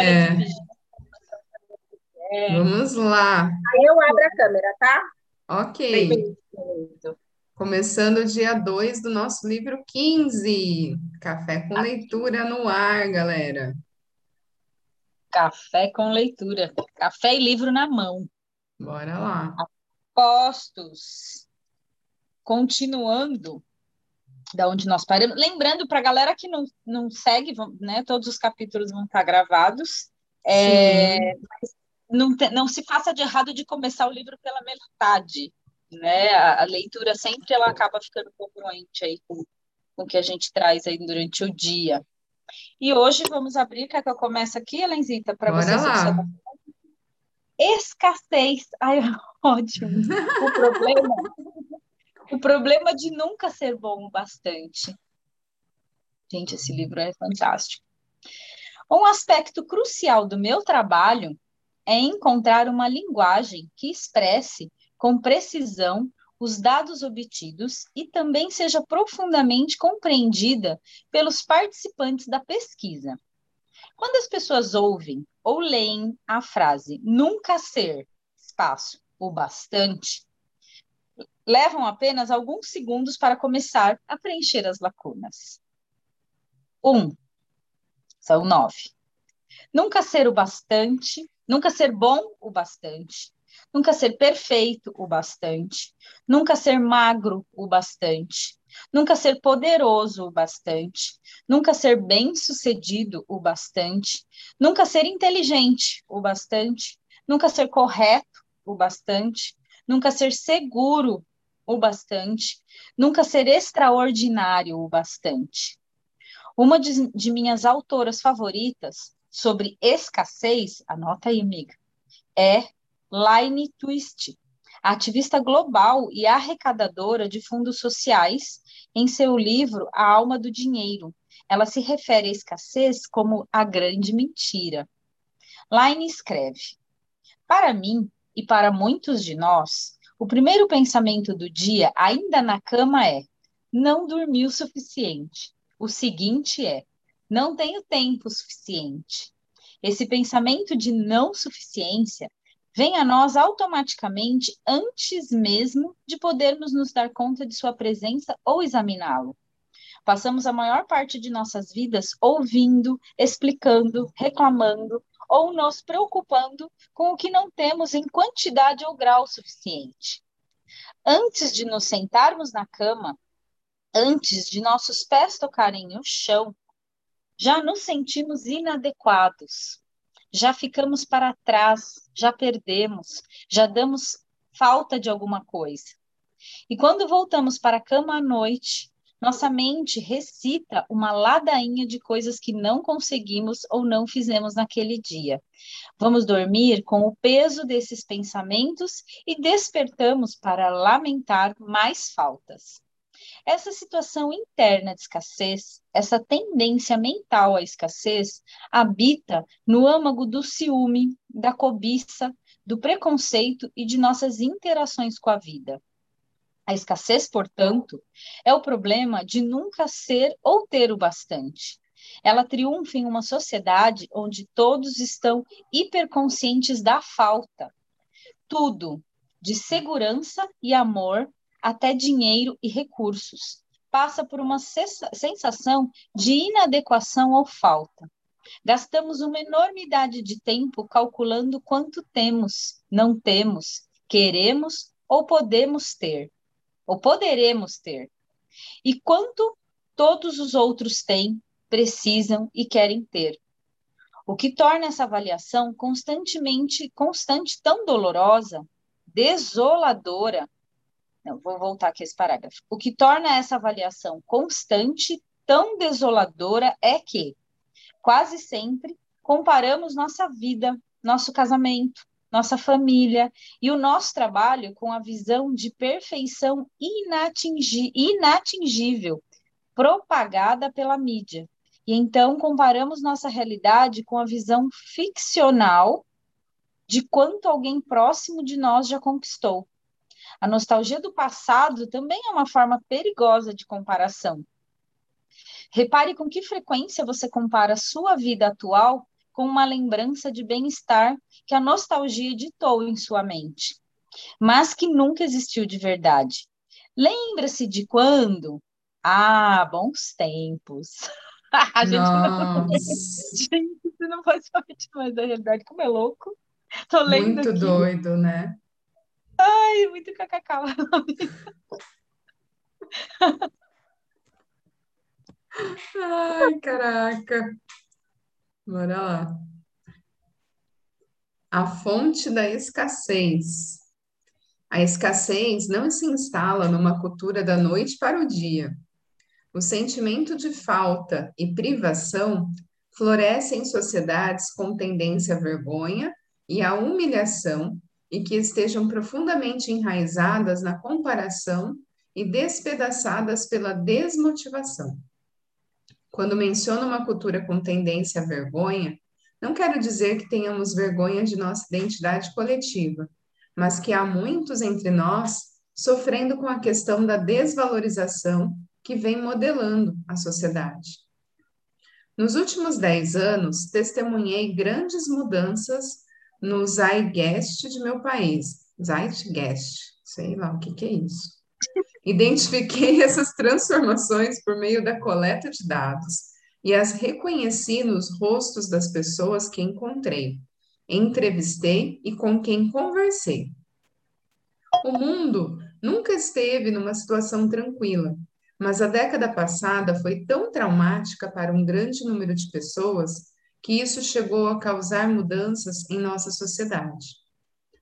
É. Vamos lá. Aí eu abro a câmera, tá? Ok. Perfeito. Começando o dia 2 do nosso livro 15. Café com leitura no ar, galera. Café com leitura. Café e livro na mão. Bora lá. Postos. Continuando da onde nós paramos. Lembrando para a galera que não, não segue, né, todos os capítulos vão estar gravados. É, não, te, não se faça de errado de começar o livro pela metade. Né? A, a, leitura sempre ela acaba ficando congruente aí com, com o que a gente traz aí durante o dia. E hoje vamos abrir, quer que eu comece aqui, Helenzita, para você lá. Escassez. Ai, ótimo. O problema o problema de nunca ser bom o bastante. Gente, esse livro é fantástico. Um aspecto crucial do meu trabalho é encontrar uma linguagem que expresse com precisão os dados obtidos e também seja profundamente compreendida pelos participantes da pesquisa. Quando as pessoas ouvem ou leem a frase nunca ser espaço o bastante, levam apenas alguns segundos para começar a preencher as lacunas. Um, são nove. Nunca ser o bastante, nunca ser bom o bastante, nunca ser perfeito o bastante, nunca ser magro o bastante, nunca ser poderoso o bastante, nunca ser bem-sucedido o bastante, nunca ser inteligente o bastante, nunca ser correto o bastante, nunca ser seguro o bastante, nunca ser extraordinário o bastante. Uma de, de minhas autoras favoritas sobre escassez, anota aí, amiga, é Laine Twist, ativista global e arrecadadora de fundos sociais, em seu livro A Alma do Dinheiro. Ela se refere à escassez como a grande mentira. Laine escreve: Para mim e para muitos de nós, o primeiro pensamento do dia, ainda na cama, é: não dormi o suficiente. O seguinte é: não tenho tempo suficiente. Esse pensamento de não suficiência vem a nós automaticamente antes mesmo de podermos nos dar conta de sua presença ou examiná-lo. Passamos a maior parte de nossas vidas ouvindo, explicando, reclamando, ou nos preocupando com o que não temos em quantidade ou grau suficiente. Antes de nos sentarmos na cama, antes de nossos pés tocarem o chão, já nos sentimos inadequados, já ficamos para trás, já perdemos, já damos falta de alguma coisa. E quando voltamos para a cama à noite, nossa mente recita uma ladainha de coisas que não conseguimos ou não fizemos naquele dia. Vamos dormir com o peso desses pensamentos e despertamos para lamentar mais faltas. Essa situação interna de escassez, essa tendência mental à escassez, habita no âmago do ciúme, da cobiça, do preconceito e de nossas interações com a vida. A escassez, portanto, é o problema de nunca ser ou ter o bastante. Ela triunfa em uma sociedade onde todos estão hiperconscientes da falta. Tudo, de segurança e amor até dinheiro e recursos, passa por uma sensação de inadequação ou falta. Gastamos uma enormidade de tempo calculando quanto temos, não temos, queremos ou podemos ter ou poderemos ter, e quanto todos os outros têm, precisam e querem ter. O que torna essa avaliação constantemente constante tão dolorosa, desoladora. Não, vou voltar aqui esse parágrafo. O que torna essa avaliação constante tão desoladora é que quase sempre comparamos nossa vida, nosso casamento, nossa família e o nosso trabalho com a visão de perfeição inatingi inatingível propagada pela mídia. E então comparamos nossa realidade com a visão ficcional de quanto alguém próximo de nós já conquistou. A nostalgia do passado também é uma forma perigosa de comparação. Repare com que frequência você compara sua vida atual com uma lembrança de bem-estar que a nostalgia ditou em sua mente, mas que nunca existiu de verdade. Lembra-se de quando? Ah, bons tempos. a gente não... gente, não faz parte mais da realidade, como é louco. Tô lendo Muito aqui. doido, né? Ai, muito kkk. Ai, caraca. Bora lá. A fonte da escassez. A escassez não se instala numa cultura da noite para o dia. O sentimento de falta e privação floresce em sociedades com tendência à vergonha e à humilhação e que estejam profundamente enraizadas na comparação e despedaçadas pela desmotivação. Quando menciono uma cultura com tendência à vergonha, não quero dizer que tenhamos vergonha de nossa identidade coletiva, mas que há muitos entre nós sofrendo com a questão da desvalorização que vem modelando a sociedade. Nos últimos dez anos, testemunhei grandes mudanças no Zeitgeist de meu país. Zeitgeist, sei lá o que, que é isso. Identifiquei essas transformações por meio da coleta de dados e as reconheci nos rostos das pessoas que encontrei, entrevistei e com quem conversei. O mundo nunca esteve numa situação tranquila, mas a década passada foi tão traumática para um grande número de pessoas que isso chegou a causar mudanças em nossa sociedade.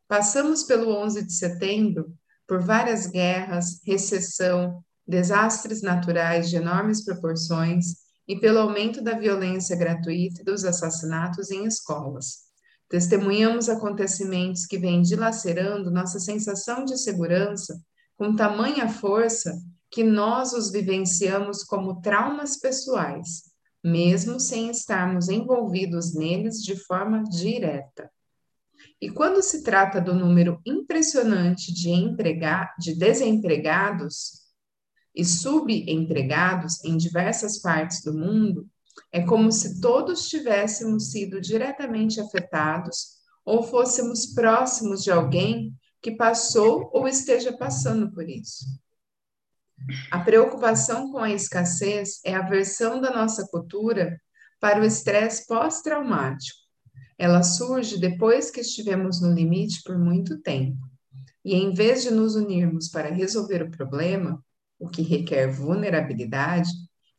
Passamos pelo 11 de setembro por várias guerras, recessão, desastres naturais de enormes proporções e pelo aumento da violência gratuita e dos assassinatos em escolas. Testemunhamos acontecimentos que vêm dilacerando nossa sensação de segurança com tamanha força que nós os vivenciamos como traumas pessoais, mesmo sem estarmos envolvidos neles de forma direta. E quando se trata do número impressionante de, de desempregados e subempregados em diversas partes do mundo, é como se todos tivéssemos sido diretamente afetados ou fôssemos próximos de alguém que passou ou esteja passando por isso. A preocupação com a escassez é a versão da nossa cultura para o estresse pós-traumático ela surge depois que estivemos no limite por muito tempo. E em vez de nos unirmos para resolver o problema, o que requer vulnerabilidade,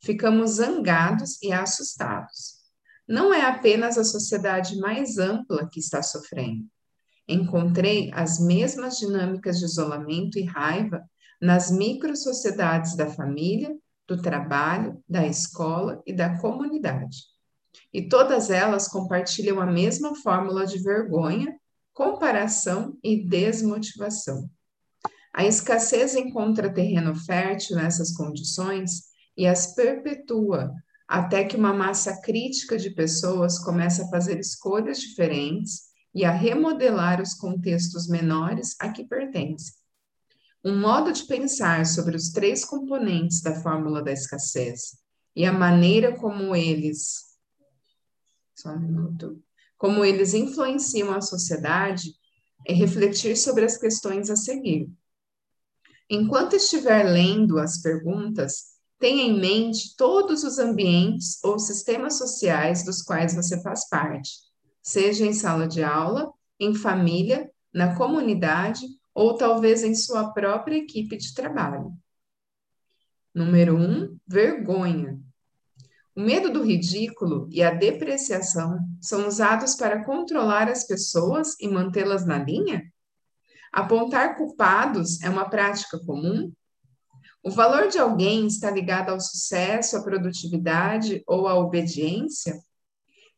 ficamos zangados e assustados. Não é apenas a sociedade mais ampla que está sofrendo. Encontrei as mesmas dinâmicas de isolamento e raiva nas micro-sociedades da família, do trabalho, da escola e da comunidade e todas elas compartilham a mesma fórmula de vergonha, comparação e desmotivação. A escassez encontra terreno fértil nessas condições e as perpetua até que uma massa crítica de pessoas começa a fazer escolhas diferentes e a remodelar os contextos menores a que pertencem. Um modo de pensar sobre os três componentes da fórmula da escassez e a maneira como eles só um minuto. Como eles influenciam a sociedade é refletir sobre as questões a seguir. Enquanto estiver lendo as perguntas, tenha em mente todos os ambientes ou sistemas sociais dos quais você faz parte, seja em sala de aula, em família, na comunidade ou talvez em sua própria equipe de trabalho. Número um, vergonha. O medo do ridículo e a depreciação são usados para controlar as pessoas e mantê-las na linha? Apontar culpados é uma prática comum? O valor de alguém está ligado ao sucesso, à produtividade ou à obediência?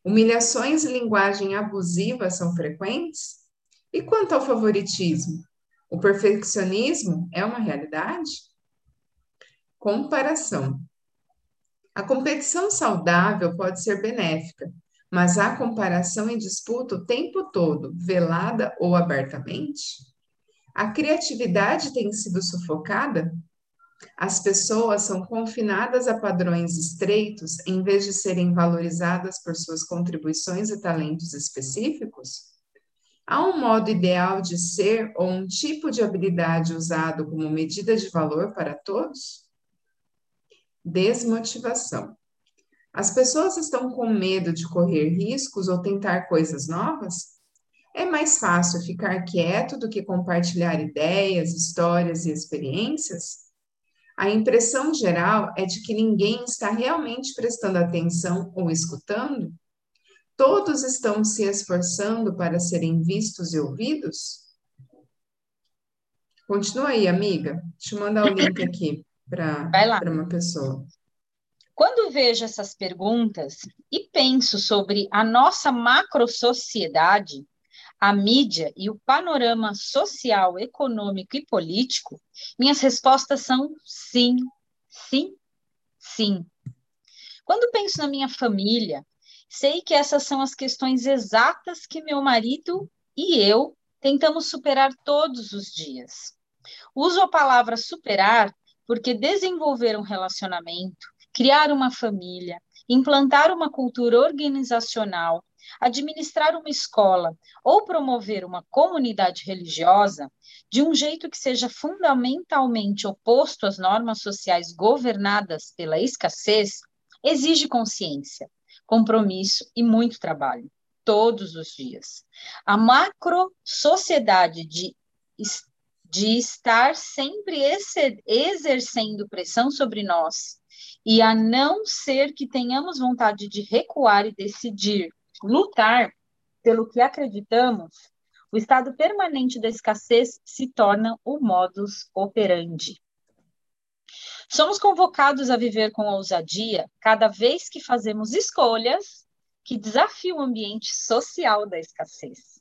Humilhações e linguagem abusiva são frequentes? E quanto ao favoritismo? O perfeccionismo é uma realidade? Comparação. A competição saudável pode ser benéfica, mas a comparação e disputa o tempo todo, velada ou abertamente? A criatividade tem sido sufocada? As pessoas são confinadas a padrões estreitos em vez de serem valorizadas por suas contribuições e talentos específicos? Há um modo ideal de ser ou um tipo de habilidade usado como medida de valor para todos? Desmotivação. As pessoas estão com medo de correr riscos ou tentar coisas novas? É mais fácil ficar quieto do que compartilhar ideias, histórias e experiências? A impressão geral é de que ninguém está realmente prestando atenção ou escutando? Todos estão se esforçando para serem vistos e ouvidos? Continua aí, amiga. Deixa eu mandar o link aqui para uma pessoa. Quando vejo essas perguntas e penso sobre a nossa macro-sociedade, a mídia e o panorama social, econômico e político, minhas respostas são sim, sim, sim. Quando penso na minha família, Sei que essas são as questões exatas que meu marido e eu tentamos superar todos os dias. Uso a palavra superar porque desenvolver um relacionamento, criar uma família, implantar uma cultura organizacional, administrar uma escola ou promover uma comunidade religiosa de um jeito que seja fundamentalmente oposto às normas sociais governadas pela escassez, exige consciência, compromisso e muito trabalho, todos os dias. A macro sociedade de, de estar sempre exercendo pressão sobre nós, e a não ser que tenhamos vontade de recuar e decidir lutar pelo que acreditamos, o estado permanente da escassez se torna o modus operandi. Somos convocados a viver com ousadia cada vez que fazemos escolhas que desafiam o ambiente social da escassez.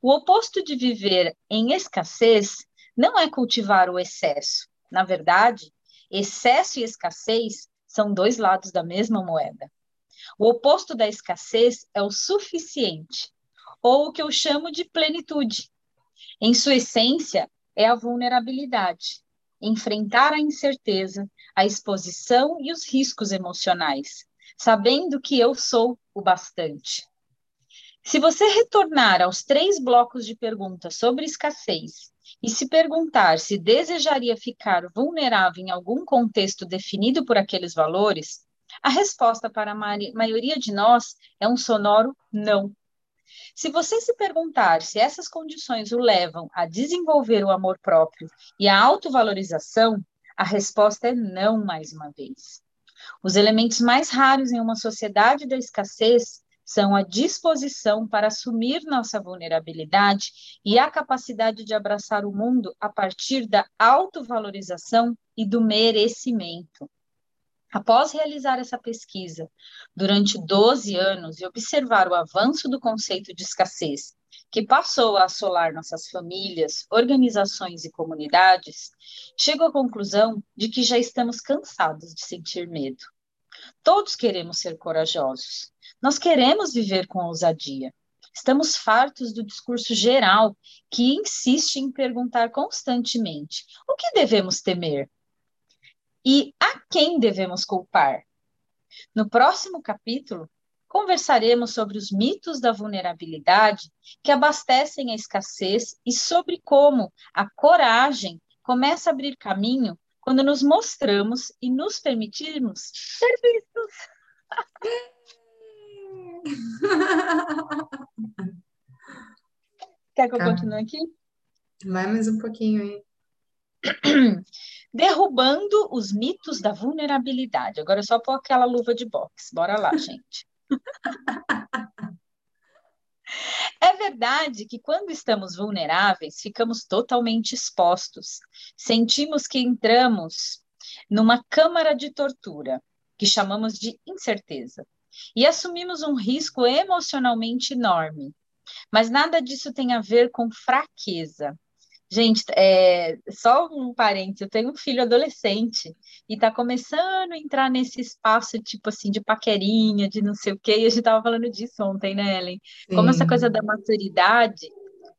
O oposto de viver em escassez não é cultivar o excesso. Na verdade, excesso e escassez são dois lados da mesma moeda. O oposto da escassez é o suficiente, ou o que eu chamo de plenitude. Em sua essência, é a vulnerabilidade enfrentar a incerteza, a exposição e os riscos emocionais, sabendo que eu sou o bastante. Se você retornar aos três blocos de perguntas sobre escassez e se perguntar se desejaria ficar vulnerável em algum contexto definido por aqueles valores, a resposta para a maioria de nós é um sonoro não. Se você se perguntar se essas condições o levam a desenvolver o amor próprio e a autovalorização, a resposta é não mais uma vez. Os elementos mais raros em uma sociedade da escassez são a disposição para assumir nossa vulnerabilidade e a capacidade de abraçar o mundo a partir da autovalorização e do merecimento. Após realizar essa pesquisa durante 12 anos e observar o avanço do conceito de escassez, que passou a assolar nossas famílias, organizações e comunidades, chego à conclusão de que já estamos cansados de sentir medo. Todos queremos ser corajosos. Nós queremos viver com ousadia. Estamos fartos do discurso geral que insiste em perguntar constantemente: o que devemos temer? e a quem devemos culpar. No próximo capítulo, conversaremos sobre os mitos da vulnerabilidade que abastecem a escassez e sobre como a coragem começa a abrir caminho quando nos mostramos e nos permitirmos ser vistos. Quer que eu continue aqui? Vai mais um pouquinho aí. Derrubando os mitos da vulnerabilidade. Agora é só pôr aquela luva de boxe. Bora lá, gente. É verdade que quando estamos vulneráveis, ficamos totalmente expostos. Sentimos que entramos numa câmara de tortura, que chamamos de incerteza, e assumimos um risco emocionalmente enorme. Mas nada disso tem a ver com fraqueza. Gente, é, só um parênteses, eu tenho um filho adolescente e tá começando a entrar nesse espaço, tipo assim, de paquerinha, de não sei o quê, e a gente tava falando disso ontem, né, Ellen? Sim. Como essa coisa da maturidade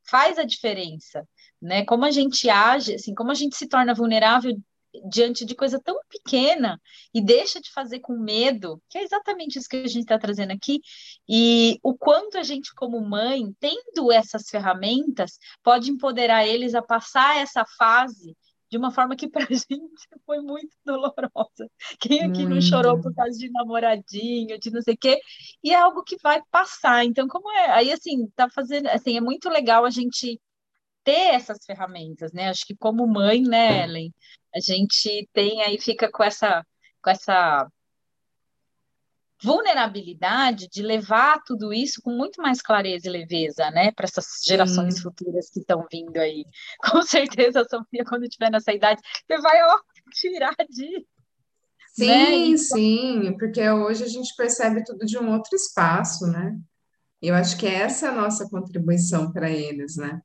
faz a diferença, né? Como a gente age, assim, como a gente se torna vulnerável diante de coisa tão pequena e deixa de fazer com medo, que é exatamente isso que a gente está trazendo aqui, e o quanto a gente, como mãe, tendo essas ferramentas, pode empoderar eles a passar essa fase de uma forma que para a gente foi muito dolorosa. Quem aqui não chorou por causa de namoradinho, de não sei o quê? E é algo que vai passar. Então, como é? Aí, assim, tá fazendo. Assim, é muito legal a gente ter essas ferramentas, né? Acho que como mãe, né, Ellen, a gente tem aí, fica com essa, com essa vulnerabilidade de levar tudo isso com muito mais clareza e leveza, né, para essas gerações sim. futuras que estão vindo aí. Com certeza, Sofia, quando tiver nessa idade, você vai ó, tirar de Sim, né? Então sim, porque hoje a gente percebe tudo de um outro espaço, né? Eu acho que essa é a nossa contribuição para eles, né?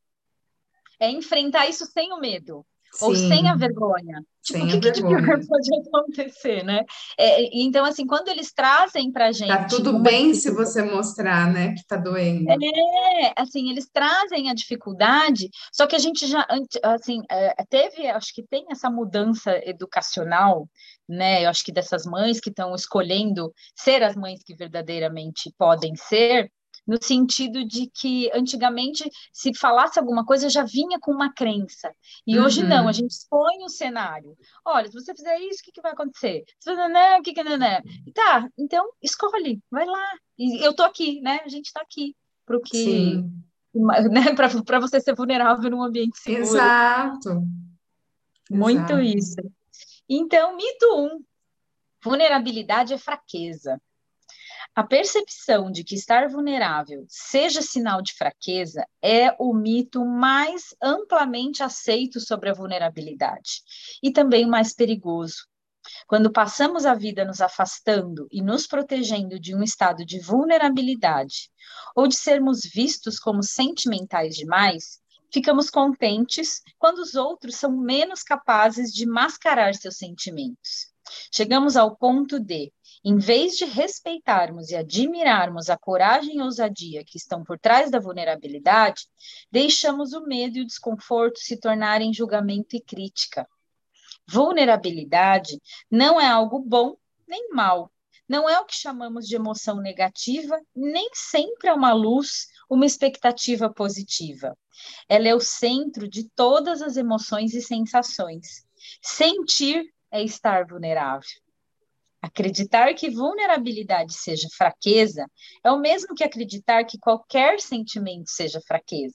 É enfrentar isso sem o medo. Sim. ou sem a vergonha. Tipo, o que, que de pior pode acontecer, né? É, então, assim, quando eles trazem pra gente. Tá tudo bem se você mostrar, né, que tá doendo. É, assim, eles trazem a dificuldade, só que a gente já, assim, é, teve, acho que tem essa mudança educacional, né? Eu acho que dessas mães que estão escolhendo ser as mães que verdadeiramente podem ser, no sentido de que antigamente se falasse alguma coisa já vinha com uma crença e uhum. hoje não, a gente expõe o cenário. Olha, se você fizer isso, o que, que vai acontecer? Se você não, o que que não, não. Tá, então escolhe, vai lá. E eu tô aqui, né? A gente está aqui para o que Sim. né, para você ser vulnerável num ambiente seguro. Exato. Muito Exato. isso. Então, mito um, vulnerabilidade é fraqueza. A percepção de que estar vulnerável seja sinal de fraqueza é o mito mais amplamente aceito sobre a vulnerabilidade e também o mais perigoso. Quando passamos a vida nos afastando e nos protegendo de um estado de vulnerabilidade ou de sermos vistos como sentimentais demais, ficamos contentes quando os outros são menos capazes de mascarar seus sentimentos. Chegamos ao ponto de em vez de respeitarmos e admirarmos a coragem e ousadia que estão por trás da vulnerabilidade, deixamos o medo e o desconforto se tornarem julgamento e crítica. Vulnerabilidade não é algo bom nem mal. Não é o que chamamos de emoção negativa, nem sempre é uma luz, uma expectativa positiva. Ela é o centro de todas as emoções e sensações. Sentir é estar vulnerável. Acreditar que vulnerabilidade seja fraqueza é o mesmo que acreditar que qualquer sentimento seja fraqueza.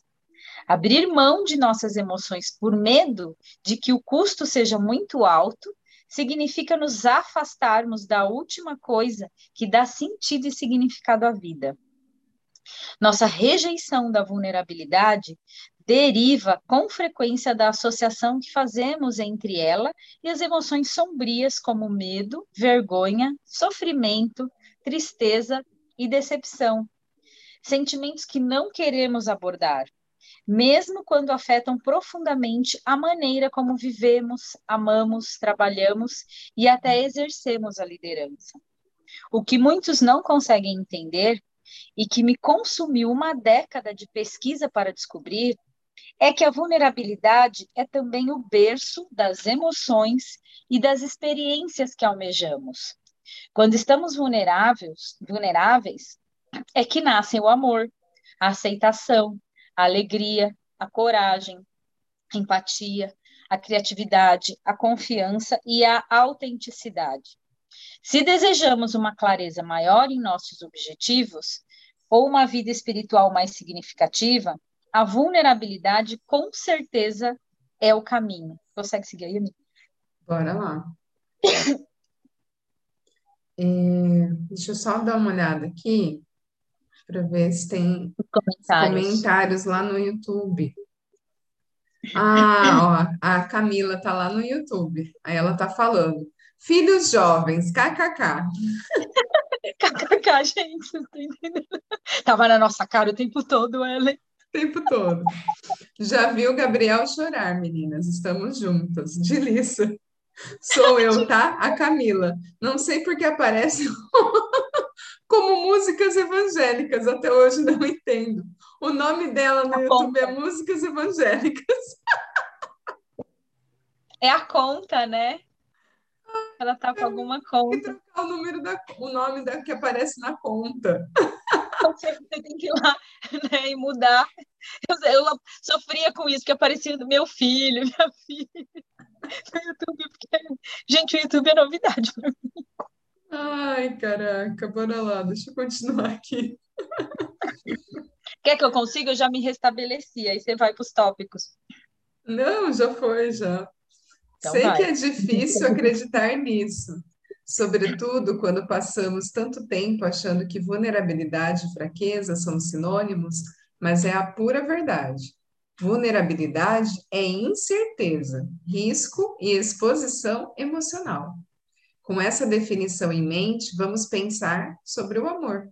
Abrir mão de nossas emoções por medo de que o custo seja muito alto significa nos afastarmos da última coisa que dá sentido e significado à vida. Nossa rejeição da vulnerabilidade deriva com frequência da associação que fazemos entre ela e as emoções sombrias como medo, vergonha, sofrimento, tristeza e decepção. Sentimentos que não queremos abordar, mesmo quando afetam profundamente a maneira como vivemos, amamos, trabalhamos e até exercemos a liderança. O que muitos não conseguem entender e que me consumiu uma década de pesquisa para descobrir é que a vulnerabilidade é também o berço das emoções e das experiências que almejamos. Quando estamos vulneráveis, vulneráveis, é que nascem o amor, a aceitação, a alegria, a coragem, a empatia, a criatividade, a confiança e a autenticidade. Se desejamos uma clareza maior em nossos objetivos ou uma vida espiritual mais significativa, a vulnerabilidade com certeza é o caminho. Consegue seguir aí, amiga? Bora lá. é, deixa eu só dar uma olhada aqui para ver se tem comentários. comentários lá no YouTube. Ah, ó, a Camila tá lá no YouTube. Aí ela tá falando. Filhos jovens, kkk. kkk, gente, vocês estão entendendo? Tava na nossa cara o tempo todo, Ellen tempo todo. Já viu Gabriel chorar, meninas? Estamos juntas. De liça. Sou eu, tá? A Camila. Não sei porque aparece como músicas evangélicas. Até hoje não entendo. O nome dela no YouTube é Músicas Evangélicas. É a conta, né? Ela tá com alguma conta. o número da, o nome da que aparece na conta. Você tem que ir lá né, e mudar. Eu, eu, sofria com isso, que aparecia do meu filho, minha filha, no YouTube, porque, gente, o YouTube é novidade para mim. Ai, caraca, bora lá, deixa eu continuar aqui. Quer que eu consiga? Eu já me restabeleci, aí você vai para os tópicos. Não, já foi, já. Então Sei vai. que é difícil acreditar nisso, sobretudo quando passamos tanto tempo achando que vulnerabilidade e fraqueza são sinônimos, mas é a pura verdade. Vulnerabilidade é incerteza, risco e exposição emocional. Com essa definição em mente, vamos pensar sobre o amor.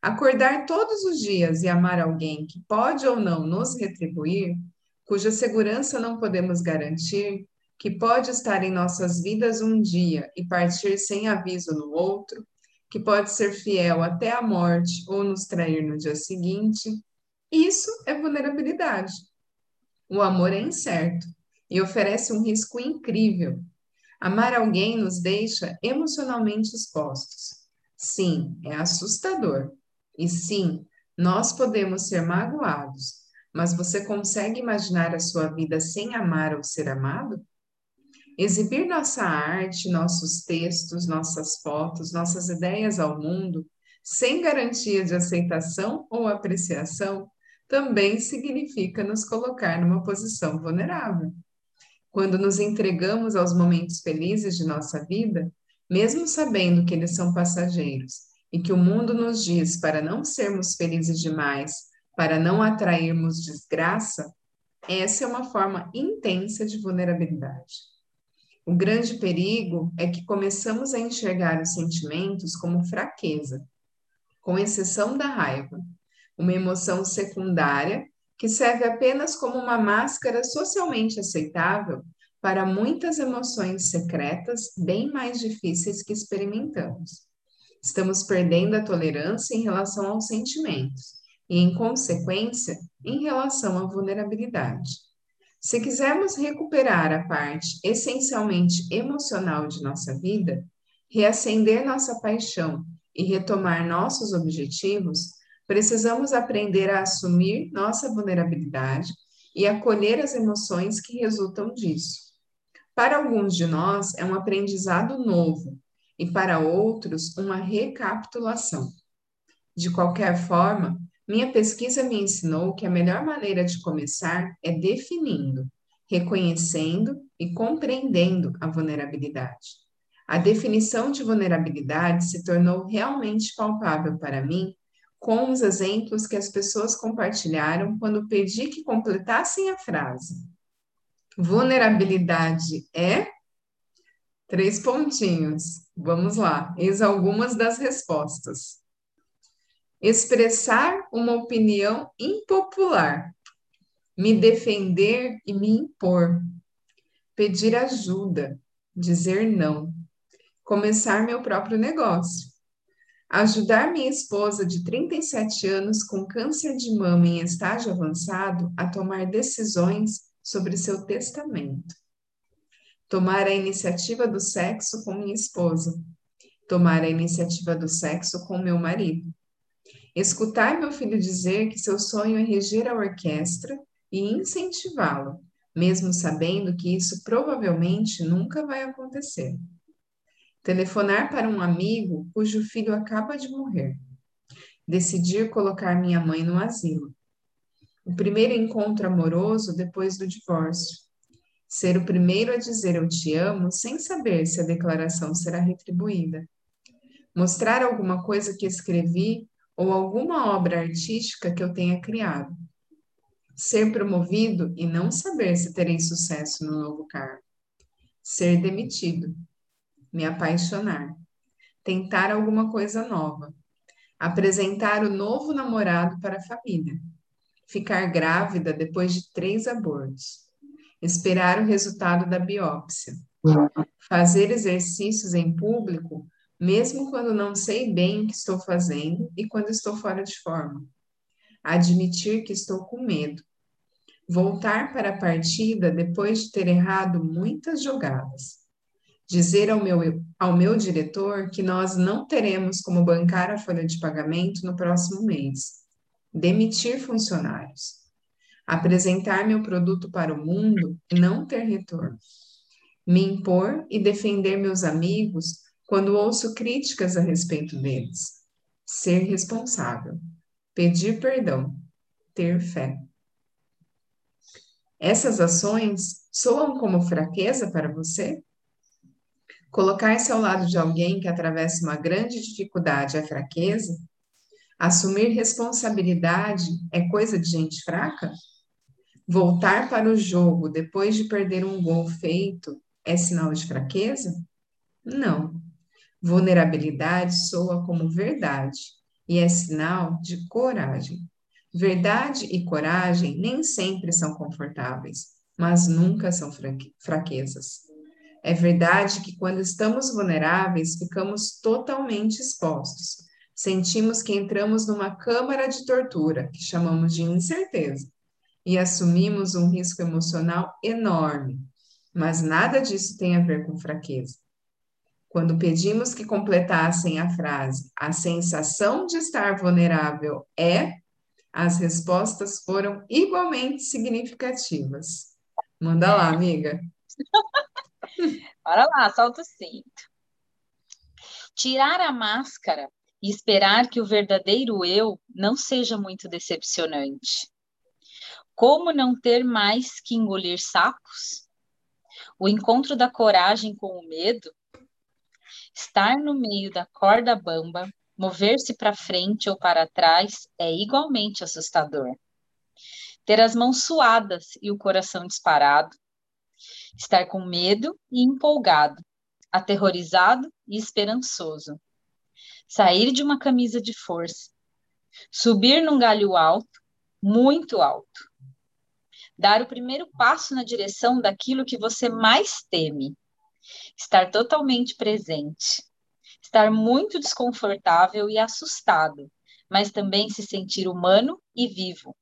Acordar todos os dias e amar alguém que pode ou não nos retribuir, cuja segurança não podemos garantir, que pode estar em nossas vidas um dia e partir sem aviso no outro, que pode ser fiel até a morte ou nos trair no dia seguinte, isso é vulnerabilidade. O amor é incerto e oferece um risco incrível. Amar alguém nos deixa emocionalmente expostos. Sim, é assustador. E sim, nós podemos ser magoados. Mas você consegue imaginar a sua vida sem amar ou ser amado? Exibir nossa arte, nossos textos, nossas fotos, nossas ideias ao mundo, sem garantia de aceitação ou apreciação, também significa nos colocar numa posição vulnerável. Quando nos entregamos aos momentos felizes de nossa vida, mesmo sabendo que eles são passageiros e que o mundo nos diz para não sermos felizes demais, para não atrairmos desgraça, essa é uma forma intensa de vulnerabilidade. O grande perigo é que começamos a enxergar os sentimentos como fraqueza, com exceção da raiva, uma emoção secundária que serve apenas como uma máscara socialmente aceitável para muitas emoções secretas bem mais difíceis que experimentamos. Estamos perdendo a tolerância em relação aos sentimentos e, em consequência, em relação à vulnerabilidade. Se quisermos recuperar a parte essencialmente emocional de nossa vida, reacender nossa paixão e retomar nossos objetivos, precisamos aprender a assumir nossa vulnerabilidade e acolher as emoções que resultam disso. Para alguns de nós, é um aprendizado novo e para outros, uma recapitulação. De qualquer forma, minha pesquisa me ensinou que a melhor maneira de começar é definindo, reconhecendo e compreendendo a vulnerabilidade. A definição de vulnerabilidade se tornou realmente palpável para mim com os exemplos que as pessoas compartilharam quando pedi que completassem a frase. Vulnerabilidade é três pontinhos. Vamos lá, eis algumas das respostas expressar uma opinião impopular, me defender e me impor, pedir ajuda, dizer não, começar meu próprio negócio, ajudar minha esposa de 37 anos com câncer de mama em estágio avançado a tomar decisões sobre seu testamento, tomar a iniciativa do sexo com minha esposa, tomar a iniciativa do sexo com meu marido Escutar meu filho dizer que seu sonho é reger a orquestra e incentivá-lo, mesmo sabendo que isso provavelmente nunca vai acontecer. Telefonar para um amigo cujo filho acaba de morrer. Decidir colocar minha mãe no asilo. O primeiro encontro amoroso depois do divórcio. Ser o primeiro a dizer eu te amo sem saber se a declaração será retribuída. Mostrar alguma coisa que escrevi ou alguma obra artística que eu tenha criado. Ser promovido e não saber se terei sucesso no novo cargo. Ser demitido. Me apaixonar. Tentar alguma coisa nova. Apresentar o novo namorado para a família. Ficar grávida depois de três abortos. Esperar o resultado da biópsia. Fazer exercícios em público mesmo quando não sei bem o que estou fazendo e quando estou fora de forma. Admitir que estou com medo. Voltar para a partida depois de ter errado muitas jogadas. Dizer ao meu, ao meu diretor que nós não teremos como bancar a folha de pagamento no próximo mês. Demitir funcionários. Apresentar meu produto para o mundo e não ter retorno. Me impor e defender meus amigos quando ouço críticas a respeito deles. Ser responsável. Pedir perdão. Ter fé. Essas ações soam como fraqueza para você? Colocar-se ao lado de alguém que atravessa uma grande dificuldade é fraqueza? Assumir responsabilidade é coisa de gente fraca? Voltar para o jogo depois de perder um gol feito é sinal de fraqueza? Não. Vulnerabilidade soa como verdade e é sinal de coragem. Verdade e coragem nem sempre são confortáveis, mas nunca são fraquezas. É verdade que quando estamos vulneráveis, ficamos totalmente expostos. Sentimos que entramos numa câmara de tortura, que chamamos de incerteza, e assumimos um risco emocional enorme. Mas nada disso tem a ver com fraqueza. Quando pedimos que completassem a frase, a sensação de estar vulnerável é, as respostas foram igualmente significativas. Manda lá, amiga. Bora lá, solta o cinto. Tirar a máscara e esperar que o verdadeiro eu não seja muito decepcionante. Como não ter mais que engolir sapos? O encontro da coragem com o medo? Estar no meio da corda bamba, mover-se para frente ou para trás é igualmente assustador. Ter as mãos suadas e o coração disparado, estar com medo e empolgado, aterrorizado e esperançoso, sair de uma camisa de força, subir num galho alto, muito alto, dar o primeiro passo na direção daquilo que você mais teme, estar totalmente presente, estar muito desconfortável e assustado, mas também se sentir humano e vivo,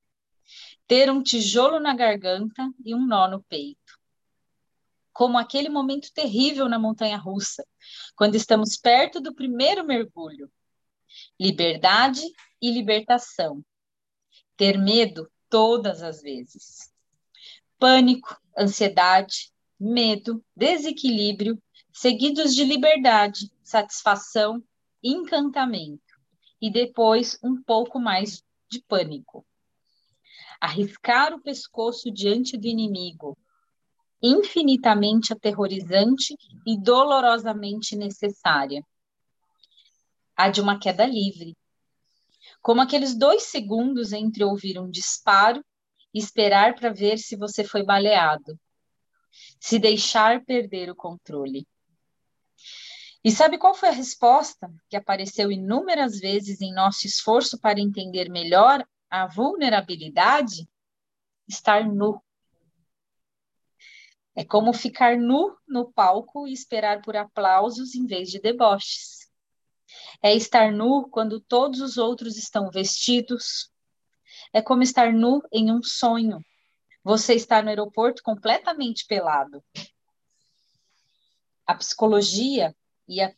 ter um tijolo na garganta e um nó no peito como aquele momento terrível na montanha russa, quando estamos perto do primeiro mergulho. Liberdade e libertação. Ter medo todas as vezes. Pânico, ansiedade, medo, desequilíbrio, seguidos de liberdade, satisfação, encantamento e depois um pouco mais de pânico. Arriscar o pescoço diante do inimigo, infinitamente aterrorizante e dolorosamente necessária. A de uma queda livre. Como aqueles dois segundos entre ouvir um disparo e esperar para ver se você foi baleado. Se deixar perder o controle. E sabe qual foi a resposta que apareceu inúmeras vezes em nosso esforço para entender melhor a vulnerabilidade? Estar nu. É como ficar nu no palco e esperar por aplausos em vez de deboches. É estar nu quando todos os outros estão vestidos. É como estar nu em um sonho. Você está no aeroporto completamente pelado. A psicologia e a,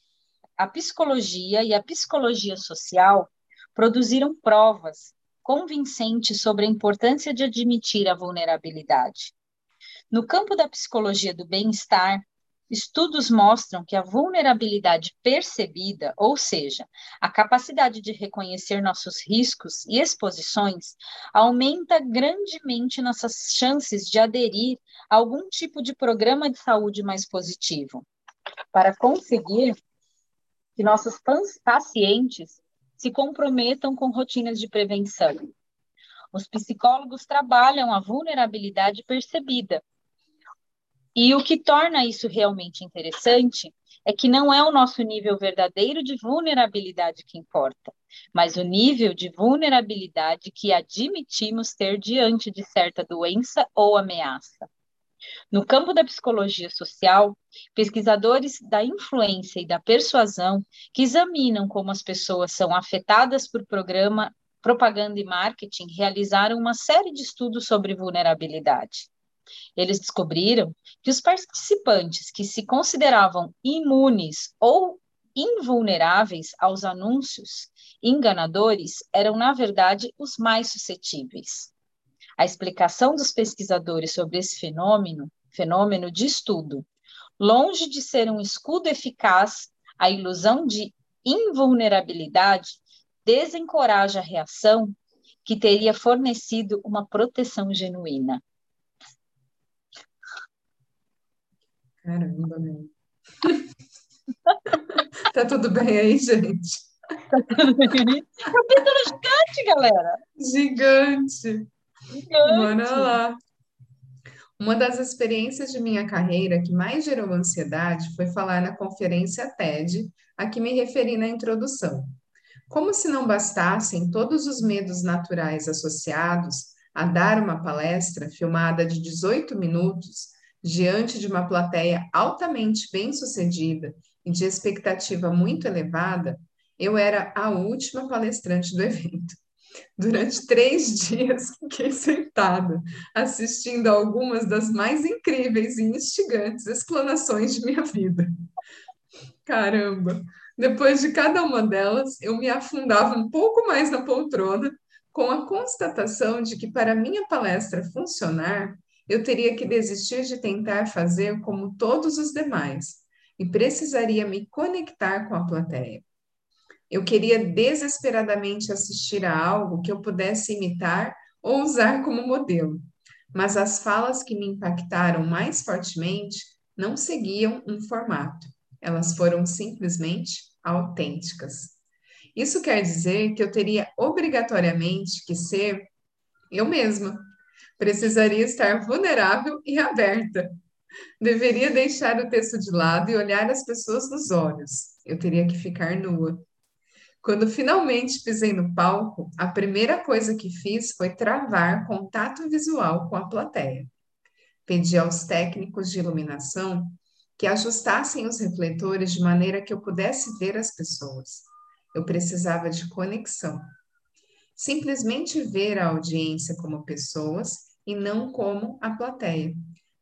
a psicologia e a psicologia social produziram provas convincentes sobre a importância de admitir a vulnerabilidade. No campo da psicologia do bem-estar, estudos mostram que a vulnerabilidade percebida, ou seja, a capacidade de reconhecer nossos riscos e exposições, aumenta grandemente nossas chances de aderir a algum tipo de programa de saúde mais positivo. Para conseguir que nossos pacientes se comprometam com rotinas de prevenção. Os psicólogos trabalham a vulnerabilidade percebida e o que torna isso realmente interessante é que não é o nosso nível verdadeiro de vulnerabilidade que importa, mas o nível de vulnerabilidade que admitimos ter diante de certa doença ou ameaça. No campo da psicologia social, pesquisadores da influência e da persuasão que examinam como as pessoas são afetadas por programa propaganda e marketing realizaram uma série de estudos sobre vulnerabilidade. Eles descobriram que os participantes que se consideravam imunes ou invulneráveis aos anúncios enganadores eram, na verdade, os mais suscetíveis. A explicação dos pesquisadores sobre esse fenômeno, fenômeno de estudo, longe de ser um escudo eficaz, a ilusão de invulnerabilidade desencoraja a reação que teria fornecido uma proteção genuína. Caramba, meu. tá tudo bem aí, gente? Tá tudo bem. Capítulo gigante, galera. Gigante. Gigante. Bora lá. Uma das experiências de minha carreira que mais gerou ansiedade foi falar na conferência TED, a que me referi na introdução. Como se não bastassem todos os medos naturais associados a dar uma palestra filmada de 18 minutos diante de uma plateia altamente bem-sucedida e de expectativa muito elevada, eu era a última palestrante do evento. Durante três dias fiquei sentada, assistindo a algumas das mais incríveis e instigantes explanações de minha vida. Caramba! Depois de cada uma delas, eu me afundava um pouco mais na poltrona, com a constatação de que para minha palestra funcionar, eu teria que desistir de tentar fazer como todos os demais e precisaria me conectar com a plateia. Eu queria desesperadamente assistir a algo que eu pudesse imitar ou usar como modelo, mas as falas que me impactaram mais fortemente não seguiam um formato, elas foram simplesmente autênticas. Isso quer dizer que eu teria obrigatoriamente que ser eu mesma, precisaria estar vulnerável e aberta. Deveria deixar o texto de lado e olhar as pessoas nos olhos. Eu teria que ficar nua. Quando finalmente pisei no palco, a primeira coisa que fiz foi travar contato visual com a plateia. Pedi aos técnicos de iluminação que ajustassem os refletores de maneira que eu pudesse ver as pessoas. Eu precisava de conexão. Simplesmente ver a audiência como pessoas e não como a plateia.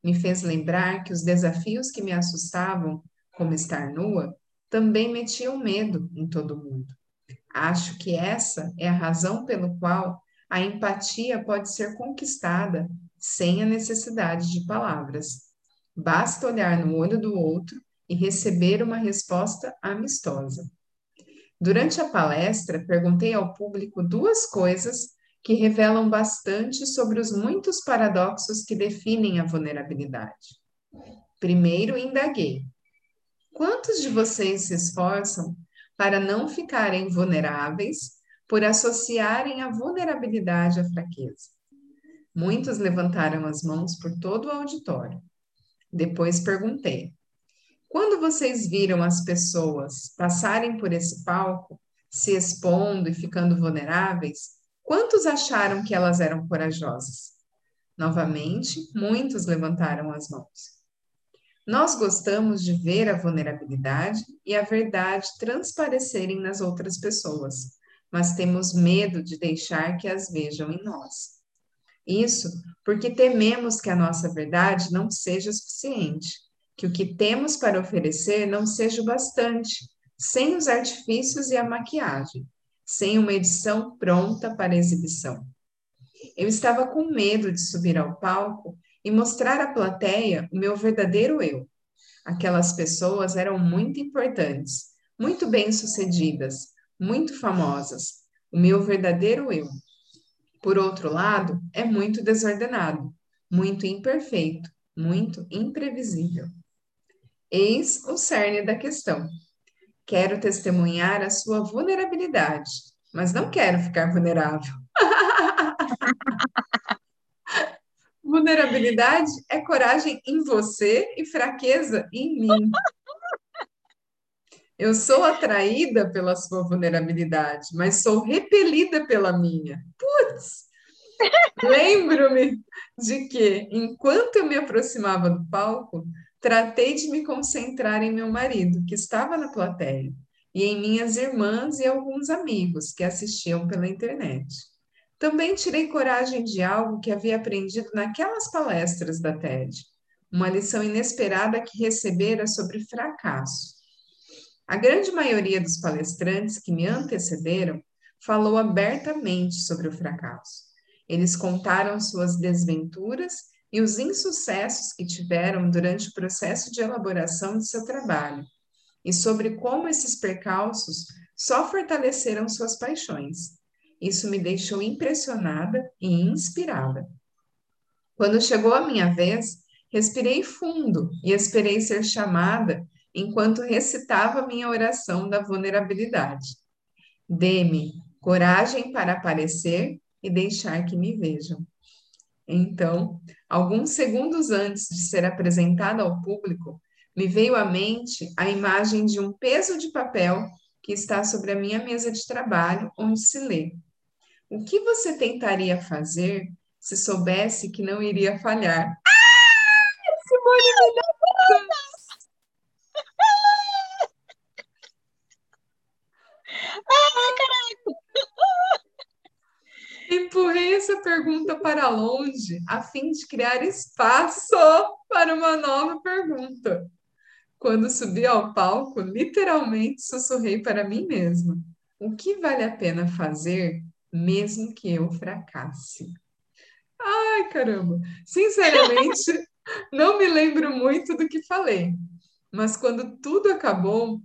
Me fez lembrar que os desafios que me assustavam, como estar nua, também metiam medo em todo mundo. Acho que essa é a razão pelo qual a empatia pode ser conquistada sem a necessidade de palavras. Basta olhar no olho do outro e receber uma resposta amistosa. Durante a palestra, perguntei ao público duas coisas que revelam bastante sobre os muitos paradoxos que definem a vulnerabilidade. Primeiro, indaguei: quantos de vocês se esforçam para não ficarem vulneráveis por associarem a vulnerabilidade à fraqueza? Muitos levantaram as mãos por todo o auditório. Depois perguntei: quando vocês viram as pessoas passarem por esse palco, se expondo e ficando vulneráveis, Quantos acharam que elas eram corajosas? Novamente, muitos levantaram as mãos. Nós gostamos de ver a vulnerabilidade e a verdade transparecerem nas outras pessoas, mas temos medo de deixar que as vejam em nós. Isso porque tememos que a nossa verdade não seja suficiente, que o que temos para oferecer não seja o bastante, sem os artifícios e a maquiagem sem uma edição pronta para exibição. Eu estava com medo de subir ao palco e mostrar à plateia o meu verdadeiro eu. Aquelas pessoas eram muito importantes, muito bem-sucedidas, muito famosas. O meu verdadeiro eu. Por outro lado, é muito desordenado, muito imperfeito, muito imprevisível. Eis o cerne da questão. Quero testemunhar a sua vulnerabilidade, mas não quero ficar vulnerável. Vulnerabilidade é coragem em você e fraqueza em mim. Eu sou atraída pela sua vulnerabilidade, mas sou repelida pela minha. Putz! Lembro-me de que, enquanto eu me aproximava do palco, Tratei de me concentrar em meu marido, que estava na plateia, e em minhas irmãs e alguns amigos que assistiam pela internet. Também tirei coragem de algo que havia aprendido naquelas palestras da TED, uma lição inesperada que recebera sobre fracasso. A grande maioria dos palestrantes que me antecederam falou abertamente sobre o fracasso. Eles contaram suas desventuras e os insucessos que tiveram durante o processo de elaboração de seu trabalho, e sobre como esses percalços só fortaleceram suas paixões. Isso me deixou impressionada e inspirada. Quando chegou a minha vez, respirei fundo e esperei ser chamada enquanto recitava minha oração da vulnerabilidade. Dê-me coragem para aparecer e deixar que me vejam. Então, alguns segundos antes de ser apresentada ao público, me veio à mente a imagem de um peso de papel que está sobre a minha mesa de trabalho, onde se lê: O que você tentaria fazer se soubesse que não iria falhar? Ah! Simone me Ah, caraca! Empurrei essa pergunta para longe a fim de criar espaço para uma nova pergunta. Quando subi ao palco, literalmente sussurrei para mim mesma: o que vale a pena fazer mesmo que eu fracasse? Ai, caramba! Sinceramente, não me lembro muito do que falei, mas quando tudo acabou,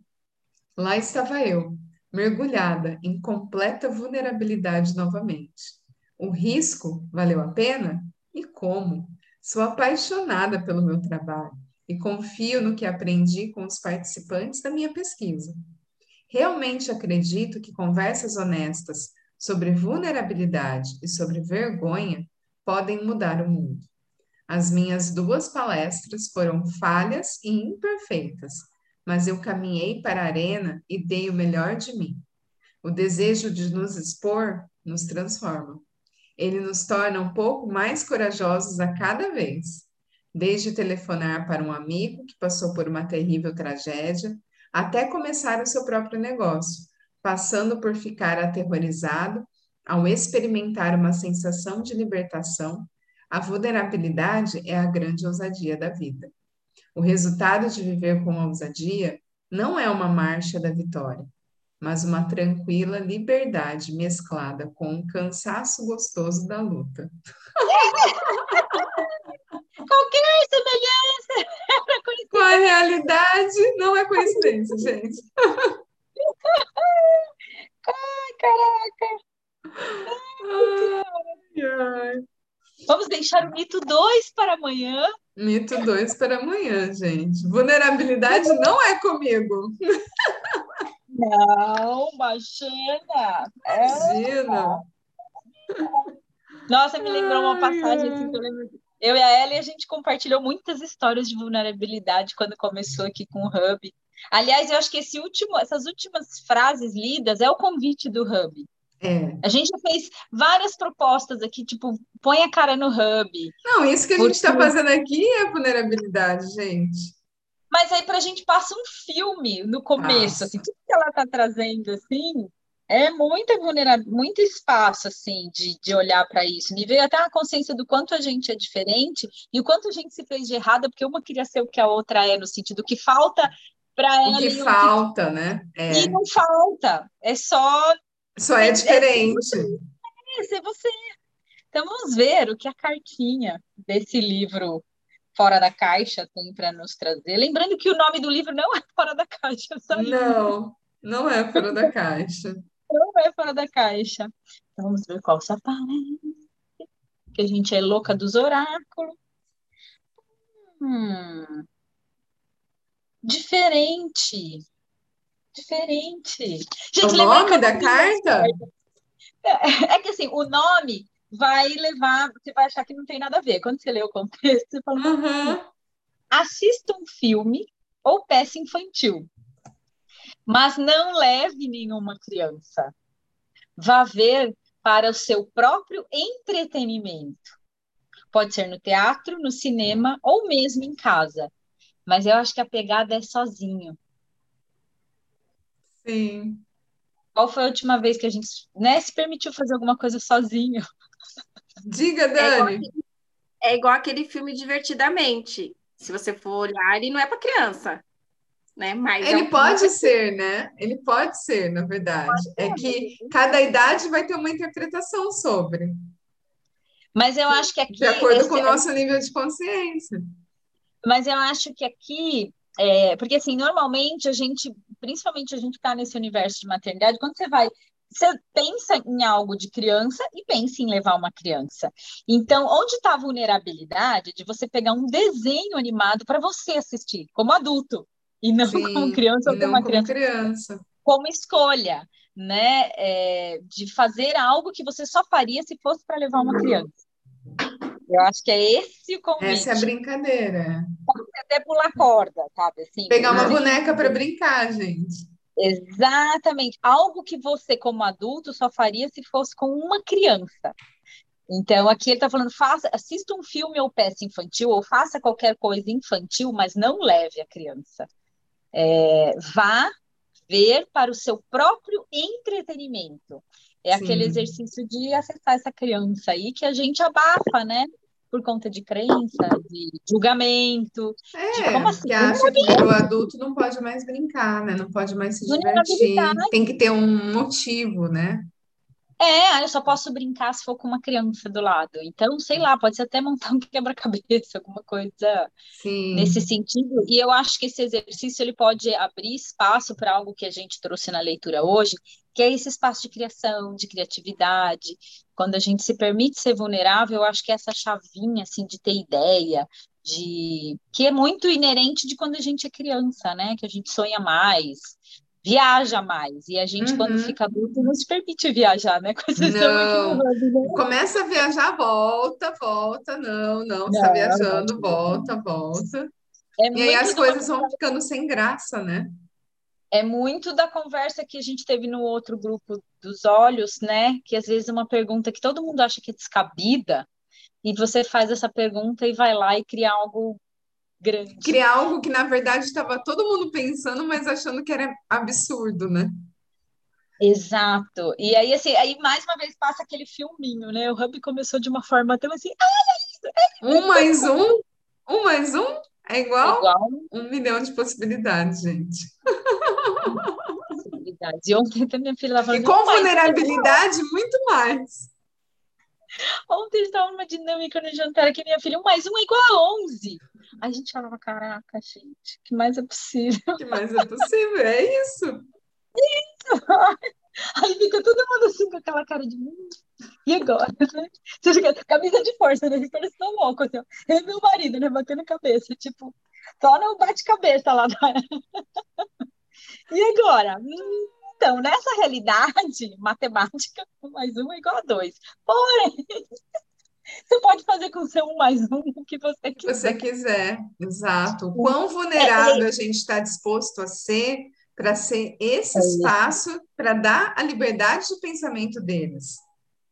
lá estava eu, mergulhada em completa vulnerabilidade novamente. O risco valeu a pena? E como? Sou apaixonada pelo meu trabalho e confio no que aprendi com os participantes da minha pesquisa. Realmente acredito que conversas honestas sobre vulnerabilidade e sobre vergonha podem mudar o mundo. As minhas duas palestras foram falhas e imperfeitas, mas eu caminhei para a arena e dei o melhor de mim. O desejo de nos expor nos transforma. Ele nos torna um pouco mais corajosos a cada vez desde telefonar para um amigo que passou por uma terrível tragédia, até começar o seu próprio negócio, passando por ficar aterrorizado ao experimentar uma sensação de libertação, a vulnerabilidade é a grande ousadia da vida. O resultado de viver com ousadia não é uma marcha da vitória, mas uma tranquila liberdade mesclada com um cansaço gostoso da luta. Qualquer semelhança com a realidade não é coincidência, gente. Ai, caraca. Ai, ai. Vamos deixar o mito 2 para amanhã. Mito 2 para amanhã, gente. Vulnerabilidade não é comigo. Não, imagina. Imagina. Nossa, me lembrou uma passagem assim que eu lembro eu e a Ellie, a gente compartilhou muitas histórias de vulnerabilidade quando começou aqui com o Hub. Aliás, eu acho que esse último, essas últimas frases lidas é o convite do Hub. É. A gente já fez várias propostas aqui, tipo, põe a cara no Hub. Não, isso que a gente está fazendo aqui é vulnerabilidade, gente. Mas aí para a gente passa um filme no começo, assim, tudo que ela está trazendo, assim, é muita vulnerabilidade, muito espaço assim de, de olhar para isso. Me veio até a consciência do quanto a gente é diferente e o quanto a gente se fez de errada, porque uma queria ser o que a outra é, no sentido que falta para ela. O que falta, que... né? É. E não falta, é só. Só é, é diferente. É ser você. Então vamos ver o que a cartinha desse livro Fora da Caixa tem para nos trazer. Lembrando que o nome do livro não é Fora da Caixa, só Não, não é Fora da Caixa não é fora da caixa. Então, vamos ver qual se aparece. Que a gente é louca dos oráculos. Hum. Diferente. Diferente. Gente, o nome da carta? É, é que assim, o nome vai levar, você vai achar que não tem nada a ver. Quando você lê o contexto, você fala, uhum. assista um filme ou peça infantil. Mas não leve nenhuma criança. Vá ver para o seu próprio entretenimento. Pode ser no teatro, no cinema ou mesmo em casa. Mas eu acho que a pegada é sozinho. Sim. Qual foi a última vez que a gente, né, se permitiu fazer alguma coisa sozinho? Diga, É igual, Dani. aquele, é igual aquele filme Divertidamente. Se você for olhar, ele não é para criança, né? Mas é Ele um filme pode ser, né? Ele pode ser, na verdade. É que cada idade vai ter uma interpretação sobre, Mas eu acho que aqui de acordo com o nosso nível de consciência. Mas eu acho que aqui, é, porque assim, normalmente a gente, principalmente a gente está nesse universo de maternidade, quando você vai, você pensa em algo de criança e pensa em levar uma criança. Então, onde está a vulnerabilidade de você pegar um desenho animado para você assistir, como adulto, e não Sim, como criança ou como não uma criança, criança. como escolha, né? É, de fazer algo que você só faria se fosse para levar uma criança. Eu acho que é esse o convite. Essa é a brincadeira. até pular corda, sabe? Assim, Pegar uma brincar. boneca para brincar, gente. Exatamente. Algo que você, como adulto, só faria se fosse com uma criança. Então, aqui ele está falando, faça, assista um filme ou peça infantil, ou faça qualquer coisa infantil, mas não leve a criança. É, vá ver para o seu próprio entretenimento. É aquele Sim. exercício de acessar essa criança aí que a gente abafa, né? Por conta de crença, de julgamento, de É, como assim? que acha que o adulto não pode mais brincar, né? Não pode mais se divertir. Vulnerabilidade. Tem que ter um motivo, né? É, ah, eu só posso brincar se for com uma criança do lado. Então, sei lá, pode ser até montar um quebra-cabeça, alguma coisa Sim. nesse sentido. E eu acho que esse exercício ele pode abrir espaço para algo que a gente trouxe na leitura hoje, que é esse espaço de criação, de criatividade. Quando a gente se permite ser vulnerável, eu acho que essa chavinha assim de ter ideia, de que é muito inerente de quando a gente é criança, né? Que a gente sonha mais, viaja mais. E a gente, quando Uhum. fica adulto, não se permite viajar, né? Não. né? Começa a viajar, volta, volta. Não, não, você Não, tá viajando, volta, volta. É E aí as coisas vão ficando sem graça, né? É muito da conversa que a gente teve no outro grupo dos olhos, né? Que às vezes é uma pergunta que todo mundo acha que é descabida, e você faz essa pergunta e vai lá e cria algo grande. Criar algo que, na verdade, estava todo mundo pensando, mas achando que era absurdo, né? Exato. E aí, assim, aí mais uma vez passa aquele filminho, né? O Hub começou de uma forma tão assim, ah, Um mais um, um mais um é igual igual um milhão de possibilidades, gente. possibilidades. E ontem até minha filha estava E falando, com "Mãe, vulnerabilidade, muito mais. Ontem estava numa dinâmica no jantar que minha filha, um mais um é igual a 11. Aí a gente falava, caraca, gente, que mais é possível? O que mais é possível? É isso. Aí fica todo mundo assim com aquela cara de "Hum, e agora? né? Você fica camisa de força, né? Parece tão louco, assim, ó. Eu e meu marido, né? Batendo cabeça, tipo, só no bate-cabeça lá. da- E agora? Hum, Então, nessa realidade matemática, um mais um é igual a dois. Porém, você pode fazer com o seu um mais um o que você Se quiser. você quiser, exato. Quão vulnerável a gente está disposto a ser para ser esse É espaço para dar a liberdade de pensamento deles.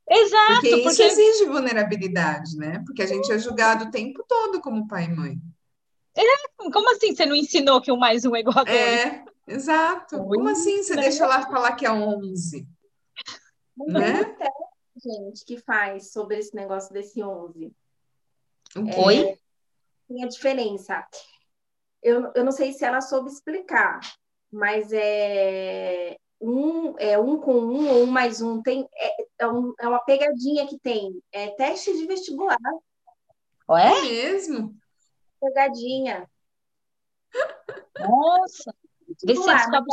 Exato, Porque isso porque exige vulnerabilidade, né? Porque a gente é julgado o tempo todo como pai e mãe. como assim você não ensinou que um mais um é igual a dois? É, exato. Como assim você né? deixa lá falar que é 11? Né? Tem gente, que faz sobre esse negócio desse 11. O quê? Oi? Tem a diferença. Eu, eu não sei se ela soube explicar, mas é um, é um com um ou um mais um. Tem, é, é, um- é uma pegadinha que tem. É teste de vestibular, Ué? É mesmo? pegadinha. Nossa. Vê se troca,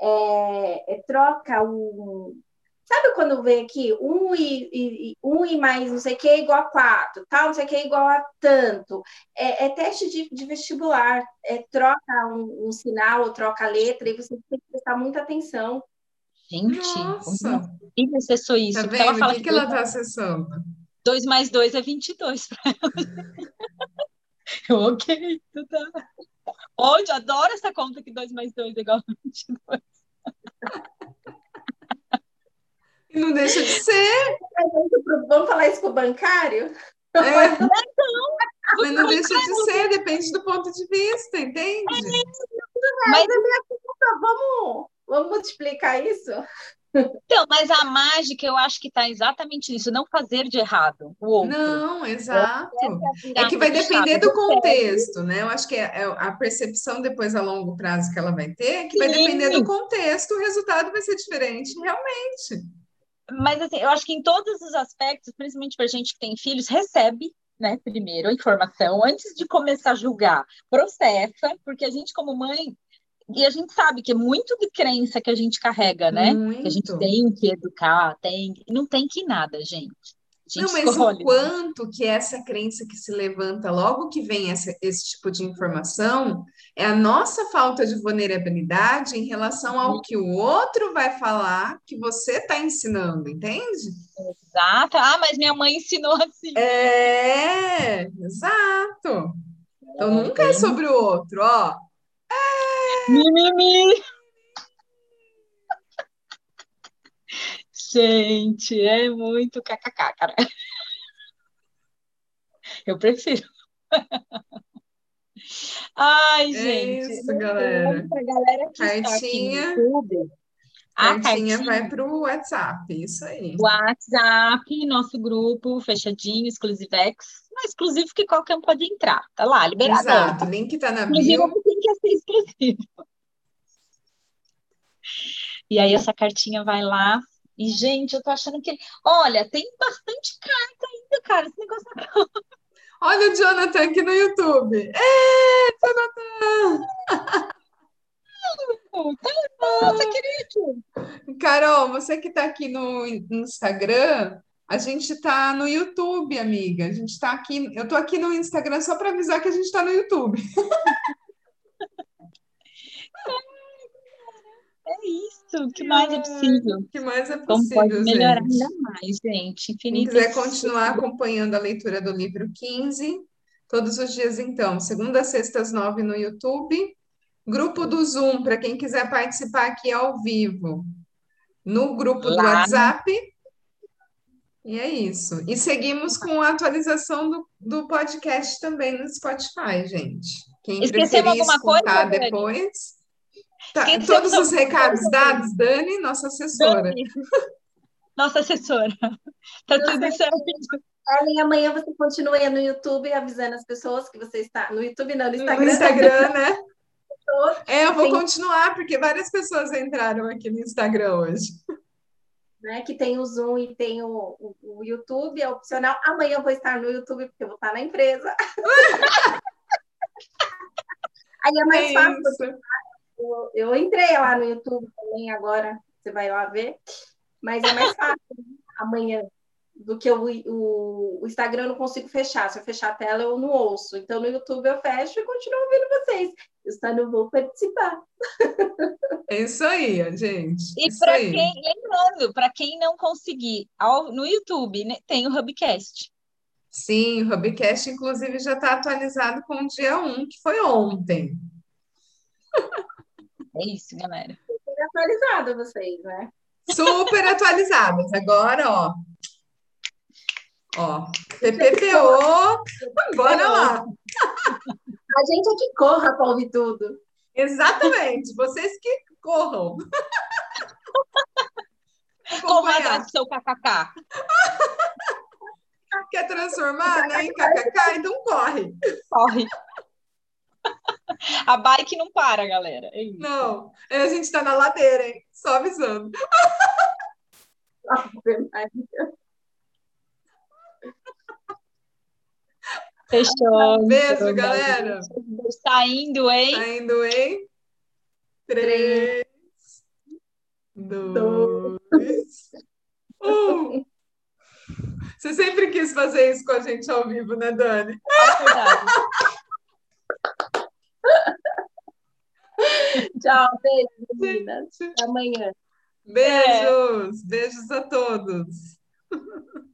é, é, troca o. Sabe quando vem aqui um e, e- e- um e mais não sei o que é igual a quatro, tal, não sei o que é igual a tanto. É, é teste de, de vestibular, é, troca um, um sinal ou troca a letra e você tem que prestar muita atenção. Gente, Nossa, quem acessou isso? tá Porque ela vendo? fala O que que que ela tá acessando? 2 mais 2 é 22 pra ela. Eu, ok, tudo tá. Hoje, adoro essa conta que 2 mais 2 é igual a 22. Não deixa de ser, Vamos falar isso pro bancário? é, mas não deixa de ser, depende do ponto de vista, entende? Mas, vamos, vamos multiplicar isso? Então, mas a mágica eu acho que está exatamente nisso, não fazer de errado o outro. Não, exato. É que vai depender do contexto, né? Eu acho que é, é a percepção depois a longo prazo que ela vai ter, é que vai depender do contexto, o resultado vai ser diferente, realmente. Mas assim, eu acho que em todos os aspectos, principalmente para gente que tem filhos, recebe né, primeiro a informação, antes de começar a julgar, processa, porque a gente, como mãe, e a gente sabe que é muito de crença que a gente carrega, né? Muito. Que a gente tem que educar, tem, não tem que nada, gente. Não, mas escolhe. o quanto que essa crença que se levanta logo que vem essa, esse tipo de informação é a nossa falta de vulnerabilidade em relação ao que o outro vai falar que você está ensinando, entende? Exato. Ah, mas minha mãe ensinou assim. É, exato. Então nunca é sobre o outro, ó. É... Mimimi. Gente, é muito kkk, cara. Eu prefiro. Ai, É gente. isso, galera. Pra galera que está aqui no Cartinha. YouTube, a Cartinha cartinha vai para o WhatsApp, isso aí. WhatsApp, nosso grupo fechadinho, Exclusivex. Não é exclusivo que qualquer um pode entrar. Tá lá, liberado. Exato, o link tá na bio. tem que ser exclusivo. E aí essa cartinha vai lá. E, gente, eu tô achando que. Olha, tem bastante carta ainda, cara. Esse negócio acaba. Olha o Jonathan aqui no YouTube. Ê, Jonathan! Nossa, querido. Carol, você que está aqui no Instagram, a gente está no YouTube, amiga. A gente está aqui. Eu estou aqui no Instagram só para avisar que a gente está no YouTube. É isso. O que mais é possível? O que mais é Como pode possível, melhorar gente? ainda mais, gente? Quem Infinitas. quiser continuar acompanhando a leitura do livro 15, todos os dias, então, segunda sexta às nove no YouTube. Grupo do Zoom, para quem quiser participar aqui ao vivo. No grupo do Lá. WhatsApp. E é isso. E seguimos com a atualização do, do podcast também no Spotify, gente. Quem Esquecemos preferir alguma coisa, escutar Dani? depois. Tá, todos os recados dados, Dani, nossa assessora. Dani, Nossa assessora. Tá Não tudo certo. Ellen, amanhã você continua aí no YouTube avisando as pessoas que você está. No YouTube não, no No Instagram. Instagram, né? É, eu vou Tem- continuar, porque várias pessoas entraram aqui no Instagram hoje. né, que tem o Zoom e tem o, o, o YouTube, é opcional. Amanhã eu vou estar no YouTube, porque eu vou estar na empresa. Aí é mais É fácil. isso. Eu, eu entrei lá no YouTube também agora, você vai lá ver. Mas é mais fácil né, amanhã do que o, o, o Instagram eu não consigo fechar. Se eu fechar a tela, eu não ouço. Então no YouTube eu fecho e continuo ouvindo vocês. Eu só não vou participar. É isso aí, gente. E para quem, lembrando, para quem não conseguir, ao- no YouTube, né, tem o Hubcast. Sim, o Hubcast, inclusive, já está atualizado com o dia 1, que foi ontem. É isso, galera. Tem atualizado vocês, né? Super atualizadas. Agora, ó. Ó, PPPO, bora lá. A gente é que corra para ouvir tudo. Exatamente, vocês que corram. Corra Acompanhar. atrás do seu kkk. Quer transformar, né, em kkk? Então corre. Corre. A bike não para, galera. É. Não, a gente está na ladeira, hein? Só avisando. Fechou. Beijo, galera. Saindo, hein? Tá indo em três, dois, um. Você sempre quis fazer isso com a gente ao vivo, né, Dani? É verdade. Tchau, beijo, meninas. Até amanhã. Beijos, beijos a todos.